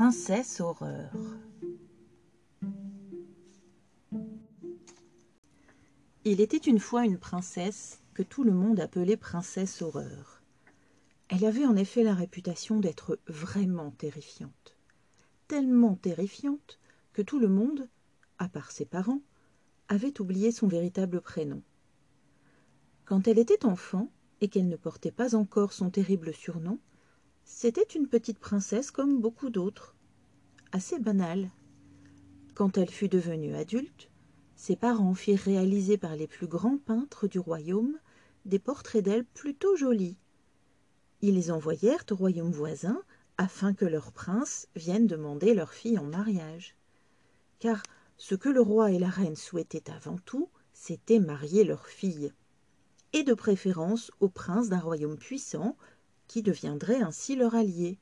Princesse Horreur Il était une fois une princesse que tout le monde appelait Princesse Horreur. Elle avait en effet la réputation d'être vraiment terrifiante. Tellement terrifiante que tout le monde, à part ses parents, avait oublié son véritable prénom. Quand elle était enfant, et qu'elle ne portait pas encore son terrible surnom, c'était une petite princesse comme beaucoup d'autres, assez banale. Quand elle fut devenue adulte, ses parents firent réaliser par les plus grands peintres du royaume des portraits d'elle plutôt jolis. Ils les envoyèrent au royaume voisin afin que leur prince vienne demander leur fille en mariage. Car ce que le roi et la reine souhaitaient avant tout, c'était marier leur fille et de préférence au prince d'un royaume puissant, qui deviendrait ainsi leur allié.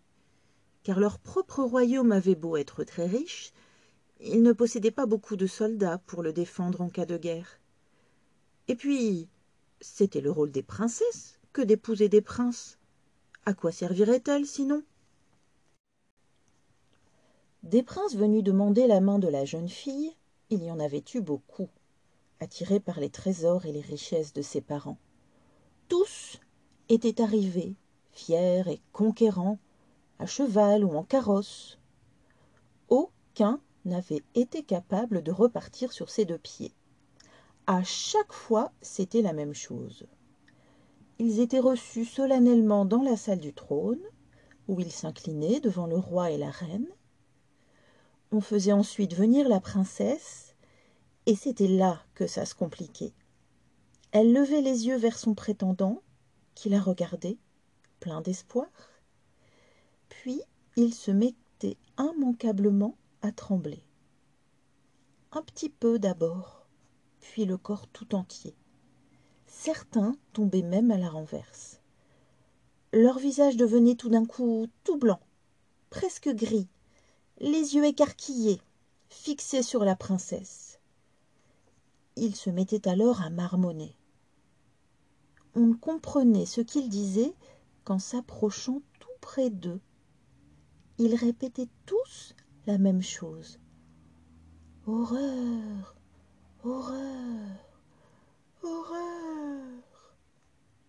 Car leur propre royaume avait beau être très riche, il ne possédait pas beaucoup de soldats pour le défendre en cas de guerre. Et puis, c'était le rôle des princesses que d'épouser des princes. À quoi servirait-elle sinon? Des princes venus demander la main de la jeune fille, il y en avait eu beaucoup attirés par les trésors et les richesses de ses parents. Tous étaient arrivés, fiers et conquérants, à cheval ou en carrosse. Aucun n'avait été capable de repartir sur ses deux pieds. À chaque fois, c'était la même chose. Ils étaient reçus solennellement dans la salle du trône, où ils s'inclinaient devant le roi et la reine. On faisait ensuite venir la princesse et c'était là que ça se compliquait. Elle levait les yeux vers son prétendant, qui la regardait, plein d'espoir. Puis il se mettait immanquablement à trembler. Un petit peu d'abord, puis le corps tout entier. Certains tombaient même à la renverse. Leur visage devenait tout d'un coup tout blanc, presque gris, les yeux écarquillés, fixés sur la princesse il se mettait alors à marmonner on ne comprenait ce qu'il disait qu'en s'approchant tout près d'eux ils répétaient tous la même chose. Horreur horreur horreur.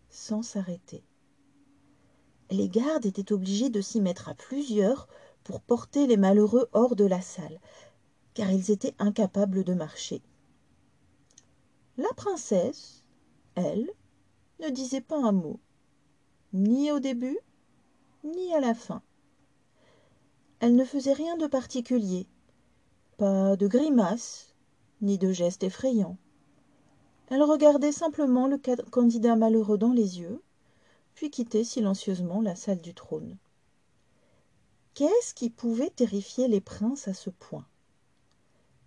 Sans s'arrêter. Les gardes étaient obligés de s'y mettre à plusieurs pour porter les malheureux hors de la salle car ils étaient incapables de marcher. La princesse, elle, ne disait pas un mot, ni au début, ni à la fin. Elle ne faisait rien de particulier, pas de grimaces, ni de gestes effrayants. Elle regardait simplement le candidat malheureux dans les yeux, puis quittait silencieusement la salle du trône. Qu'est-ce qui pouvait terrifier les princes à ce point?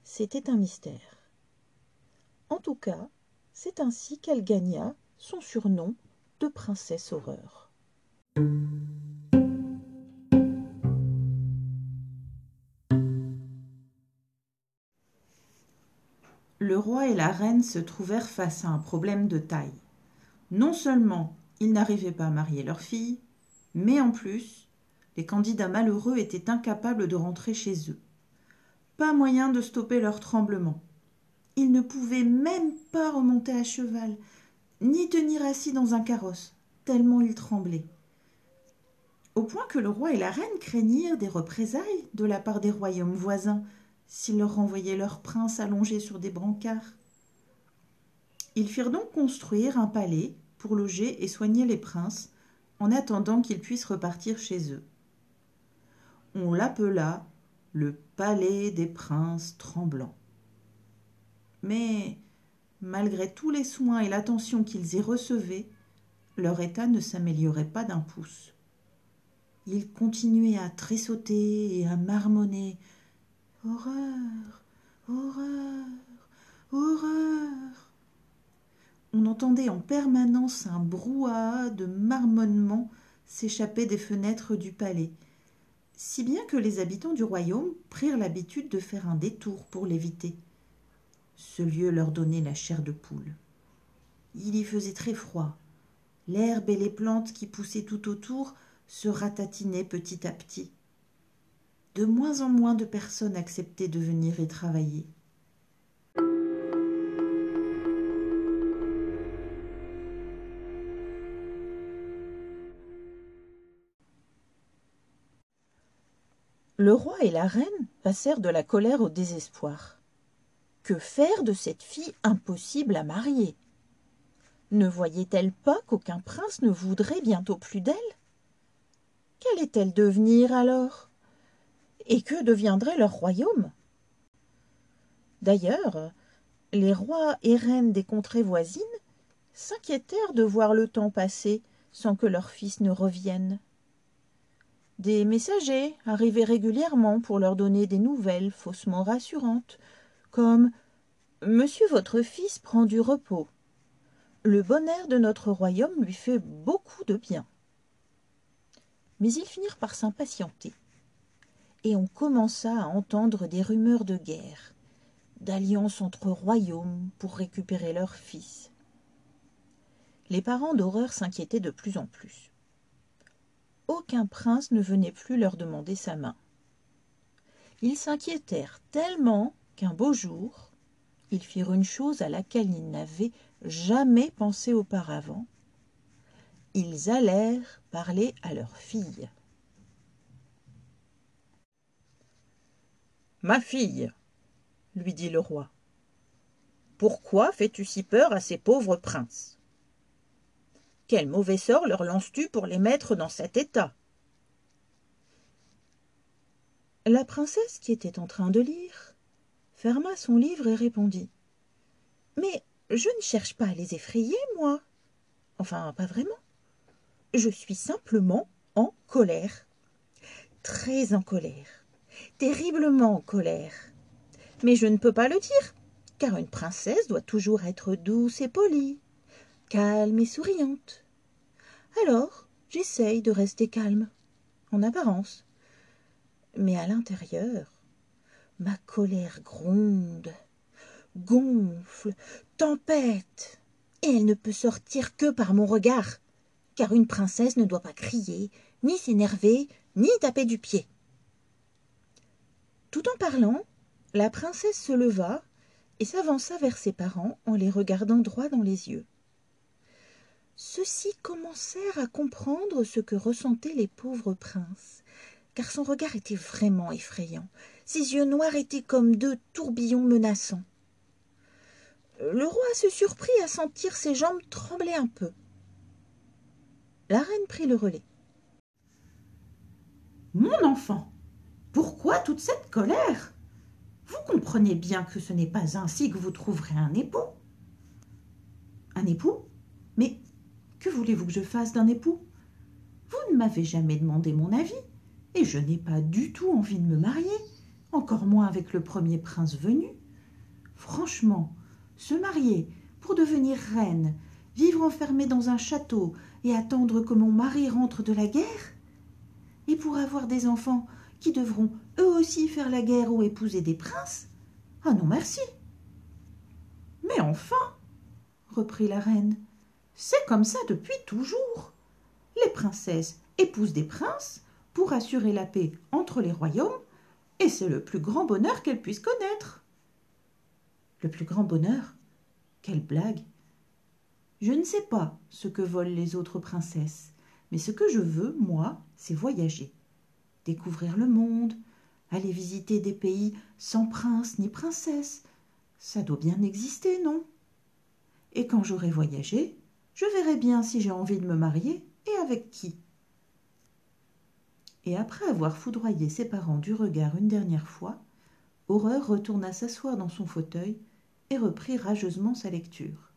C'était un mystère. En tout cas, c'est ainsi qu'elle gagna son surnom de princesse horreur. Le roi et la reine se trouvèrent face à un problème de taille. Non seulement ils n'arrivaient pas à marier leur fille, mais en plus, les candidats malheureux étaient incapables de rentrer chez eux. Pas moyen de stopper leur tremblement. Il ne pouvait même pas remonter à cheval, ni tenir assis dans un carrosse, tellement il tremblait. Au point que le roi et la reine craignirent des représailles de la part des royaumes voisins s'ils leur renvoyaient leur prince allongé sur des brancards. Ils firent donc construire un palais pour loger et soigner les princes en attendant qu'ils puissent repartir chez eux. On l'appela le palais des princes tremblants mais malgré tous les soins et l'attention qu'ils y recevaient leur état ne s'améliorait pas d'un pouce ils continuaient à tressauter et à marmonner horreur horreur horreur on entendait en permanence un brouhaha de marmonnements s'échapper des fenêtres du palais si bien que les habitants du royaume prirent l'habitude de faire un détour pour l'éviter ce lieu leur donnait la chair de poule. Il y faisait très froid. L'herbe et les plantes qui poussaient tout autour se ratatinaient petit à petit. De moins en moins de personnes acceptaient de venir y travailler. Le roi et la reine passèrent de la colère au désespoir. Que faire de cette fille impossible à marier? Ne voyait-elle pas qu'aucun prince ne voudrait bientôt plus d'elle? Qu'allait-elle devenir alors? Et que deviendrait leur royaume? D'ailleurs, les rois et reines des contrées voisines s'inquiétèrent de voir le temps passer sans que leur fils ne revienne. Des messagers arrivaient régulièrement pour leur donner des nouvelles faussement rassurantes, comme Monsieur votre fils prend du repos. Le bon air de notre royaume lui fait beaucoup de bien. Mais ils finirent par s'impatienter, et on commença à entendre des rumeurs de guerre, d'alliance entre royaumes pour récupérer leur fils. Les parents d'horreur s'inquiétaient de plus en plus aucun prince ne venait plus leur demander sa main. Ils s'inquiétèrent tellement qu'un beau jour, ils firent une chose à laquelle ils n'avaient jamais pensé auparavant. Ils allèrent parler à leur fille. Ma fille, lui dit le roi, pourquoi fais-tu si peur à ces pauvres princes? Quel mauvais sort leur lances-tu pour les mettre dans cet état? La princesse, qui était en train de lire, ferma son livre et répondit. Mais je ne cherche pas à les effrayer, moi. Enfin, pas vraiment. Je suis simplement en colère. Très en colère. Terriblement en colère. Mais je ne peux pas le dire, car une princesse doit toujours être douce et polie, calme et souriante. Alors, j'essaye de rester calme, en apparence. Mais à l'intérieur, ma colère gronde, gonfle, tempête, et elle ne peut sortir que par mon regard, car une princesse ne doit pas crier, ni s'énerver, ni taper du pied. Tout en parlant, la princesse se leva et s'avança vers ses parents en les regardant droit dans les yeux. Ceux-ci commencèrent à comprendre ce que ressentaient les pauvres princes, car son regard était vraiment effrayant. Ses yeux noirs étaient comme deux tourbillons menaçants. Le roi se surprit à sentir ses jambes trembler un peu. La reine prit le relais. Mon enfant, pourquoi toute cette colère? Vous comprenez bien que ce n'est pas ainsi que vous trouverez un époux. Un époux? Mais que voulez-vous que je fasse d'un époux? Vous ne m'avez jamais demandé mon avis, et je n'ai pas du tout envie de me marier, encore moins avec le premier prince venu. Franchement, se marier pour devenir reine, vivre enfermée dans un château et attendre que mon mari rentre de la guerre? Et pour avoir des enfants qui devront eux aussi faire la guerre ou épouser des princes? Ah non, merci. Mais enfin, reprit la reine, c'est comme ça depuis toujours. Les princesses épousent des princes pour assurer la paix entre les royaumes, et c'est le plus grand bonheur qu'elles puissent connaître. Le plus grand bonheur? Quelle blague Je ne sais pas ce que volent les autres princesses, mais ce que je veux, moi, c'est voyager, découvrir le monde, aller visiter des pays sans prince ni princesse. Ça doit bien exister, non? Et quand j'aurai voyagé, je verrai bien si j'ai envie de me marier et avec qui. Et après avoir foudroyé ses parents du regard une dernière fois, Horreur retourna s'asseoir dans son fauteuil et reprit rageusement sa lecture.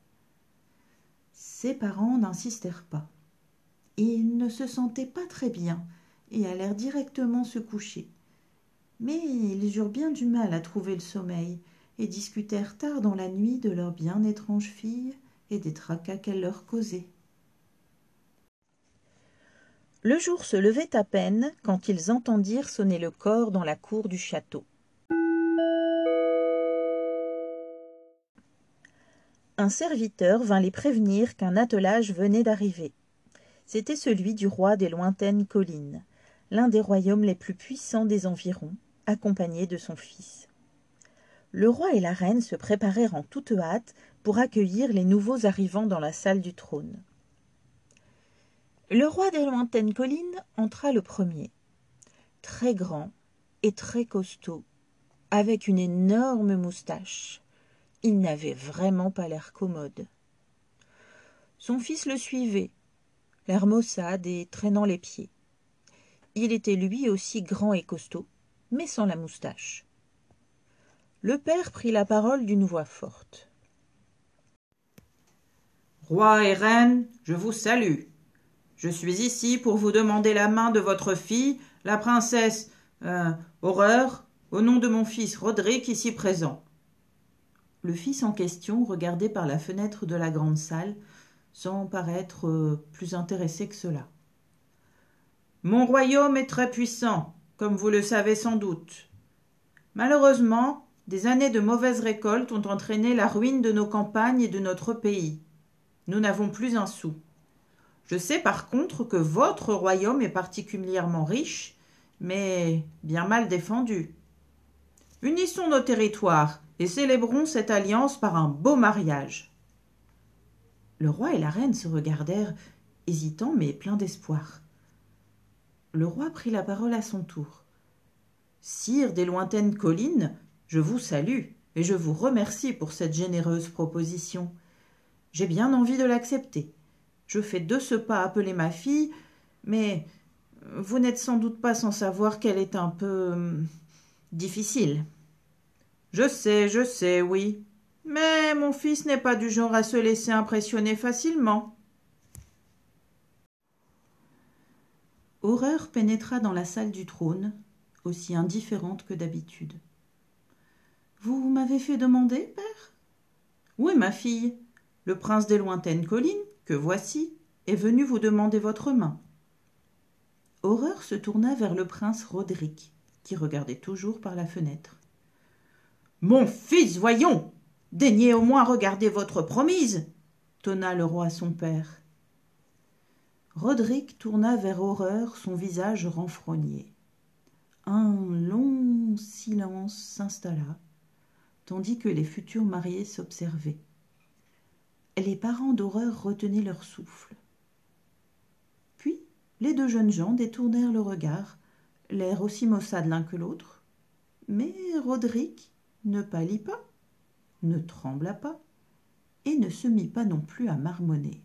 Ses parents n'insistèrent pas. Ils ne se sentaient pas très bien et allèrent directement se coucher. Mais ils eurent bien du mal à trouver le sommeil et discutèrent tard dans la nuit de leur bien étrange fille et des tracas qu'elle leur causait. Le jour se levait à peine quand ils entendirent sonner le corps dans la cour du château. Un serviteur vint les prévenir qu'un attelage venait d'arriver. C'était celui du roi des lointaines collines, l'un des royaumes les plus puissants des environs, accompagné de son fils. Le roi et la reine se préparèrent en toute hâte pour accueillir les nouveaux arrivants dans la salle du trône. Le roi des lointaines collines entra le premier, très grand et très costaud, avec une énorme moustache. Il n'avait vraiment pas l'air commode. Son fils le suivait, l'air maussade et traînant les pieds. Il était lui aussi grand et costaud, mais sans la moustache. Le père prit la parole d'une voix forte. Roi et reine, je vous salue. Je suis ici pour vous demander la main de votre fille, la princesse euh, Horreur, au nom de mon fils Roderick ici présent. Le fils en question regardait par la fenêtre de la grande salle, sans paraître euh, plus intéressé que cela. Mon royaume est très puissant, comme vous le savez sans doute. Malheureusement, des années de mauvaises récoltes ont entraîné la ruine de nos campagnes et de notre pays. Nous n'avons plus un sou. Je sais par contre que votre royaume est particulièrement riche, mais bien mal défendu. Unissons nos territoires et célébrons cette alliance par un beau mariage. Le roi et la reine se regardèrent, hésitants mais pleins d'espoir. Le roi prit la parole à son tour. Sire des lointaines collines, je vous salue et je vous remercie pour cette généreuse proposition. J'ai bien envie de l'accepter. Je fais de ce pas appeler ma fille, mais vous n'êtes sans doute pas sans savoir qu'elle est un peu hum, difficile. Je sais, je sais, oui. Mais mon fils n'est pas du genre à se laisser impressionner facilement. Horreur pénétra dans la salle du trône, aussi indifférente que d'habitude. Vous m'avez fait demander, père? Oui, ma fille? Le prince des lointaines collines, que voici, est venu vous demander votre main. Horreur se tourna vers le prince Roderick, qui regardait toujours par la fenêtre. Mon fils, voyons Daignez au moins regarder votre promise tonna le roi son père. Roderick tourna vers Horreur son visage renfrogné. Un long silence s'installa, tandis que les futurs mariés s'observaient. Les parents d'Horreur retenaient leur souffle. Puis les deux jeunes gens détournèrent le regard, l'air aussi maussade l'un que l'autre. Mais Roderick ne pâlit pas, ne trembla pas, et ne se mit pas non plus à marmonner.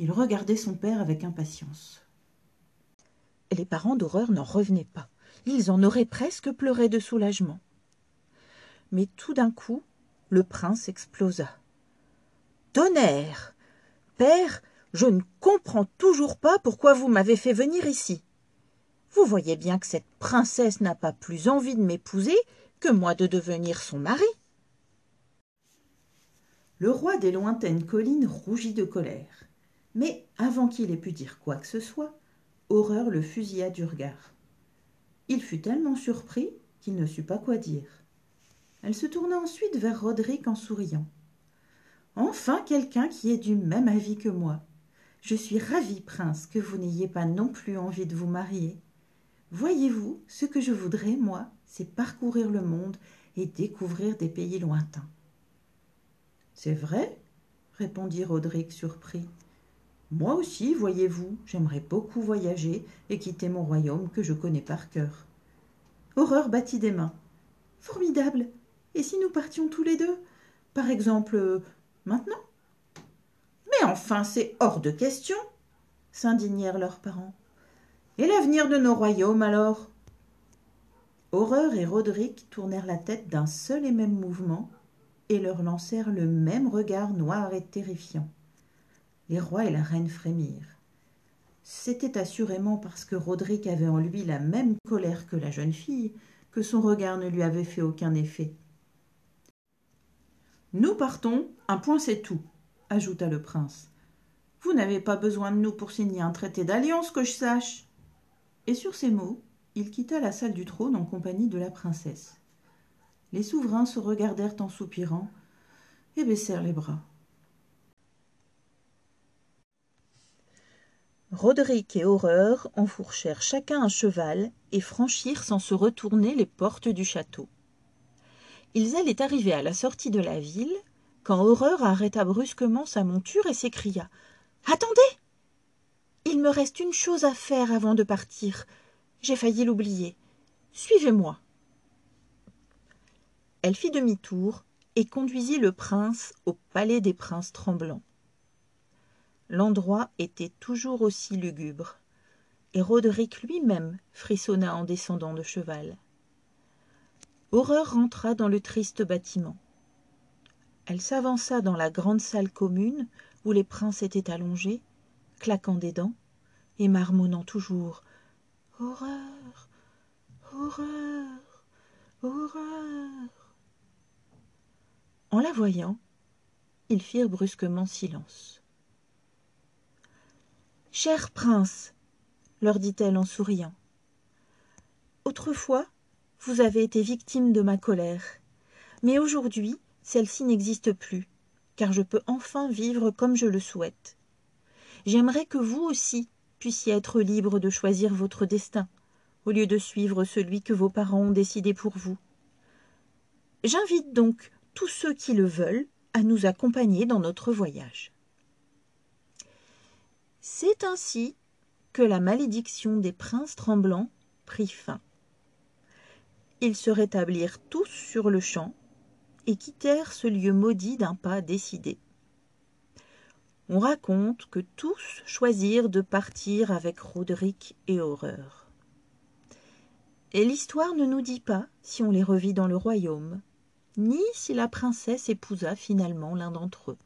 Il regardait son père avec impatience. Les parents d'horreur n'en revenaient pas. Ils en auraient presque pleuré de soulagement. Mais tout d'un coup, le prince explosa. Tonnerre Père, je ne comprends toujours pas pourquoi vous m'avez fait venir ici. Vous voyez bien que cette princesse n'a pas plus envie de m'épouser que moi de devenir son mari. Le roi des lointaines collines rougit de colère mais avant qu'il ait pu dire quoi que ce soit horreur le fusilla du regard il fut tellement surpris qu'il ne sut pas quoi dire. Elle se tourna ensuite vers roderick en souriant. Enfin quelqu'un qui est du même avis que moi. Je suis ravie prince que vous n'ayez pas non plus envie de vous marier. Voyez-vous ce que je voudrais moi c'est parcourir le monde et découvrir des pays lointains. C'est vrai répondit roderick surpris moi aussi, voyez-vous, j'aimerais beaucoup voyager et quitter mon royaume que je connais par cœur. Horreur battit des mains. Formidable. Et si nous partions tous les deux? Par exemple, euh, maintenant? Mais enfin, c'est hors de question s'indignèrent leurs parents. Et l'avenir de nos royaumes alors? Horreur et Roderick tournèrent la tête d'un seul et même mouvement et leur lancèrent le même regard noir et terrifiant les rois et la reine frémirent. C'était assurément parce que Roderick avait en lui la même colère que la jeune fille que son regard ne lui avait fait aucun effet. Nous partons, un point c'est tout, ajouta le prince. Vous n'avez pas besoin de nous pour signer un traité d'alliance que je sache. Et sur ces mots, il quitta la salle du trône en compagnie de la princesse. Les souverains se regardèrent en soupirant et baissèrent les bras. Roderick et Horreur enfourchèrent chacun un cheval et franchirent sans se retourner les portes du château. Ils allaient arriver à la sortie de la ville quand Horreur arrêta brusquement sa monture et s'écria Attendez Il me reste une chose à faire avant de partir. J'ai failli l'oublier. Suivez-moi. Elle fit demi-tour et conduisit le prince au palais des princes tremblants. L'endroit était toujours aussi lugubre, et Roderick lui-même frissonna en descendant de cheval. Horreur rentra dans le triste bâtiment. Elle s'avança dans la grande salle commune où les princes étaient allongés, claquant des dents et marmonnant toujours Horreur, horreur, horreur. En la voyant, ils firent brusquement silence. Cher prince, leur dit-elle en souriant, autrefois vous avez été victime de ma colère, mais aujourd'hui celle-ci n'existe plus, car je peux enfin vivre comme je le souhaite. J'aimerais que vous aussi puissiez être libre de choisir votre destin, au lieu de suivre celui que vos parents ont décidé pour vous. J'invite donc tous ceux qui le veulent à nous accompagner dans notre voyage. C'est ainsi que la malédiction des princes tremblants prit fin. Ils se rétablirent tous sur le champ et quittèrent ce lieu maudit d'un pas décidé. On raconte que tous choisirent de partir avec Roderick et Horreur. Et l'histoire ne nous dit pas si on les revit dans le royaume, ni si la princesse épousa finalement l'un d'entre eux.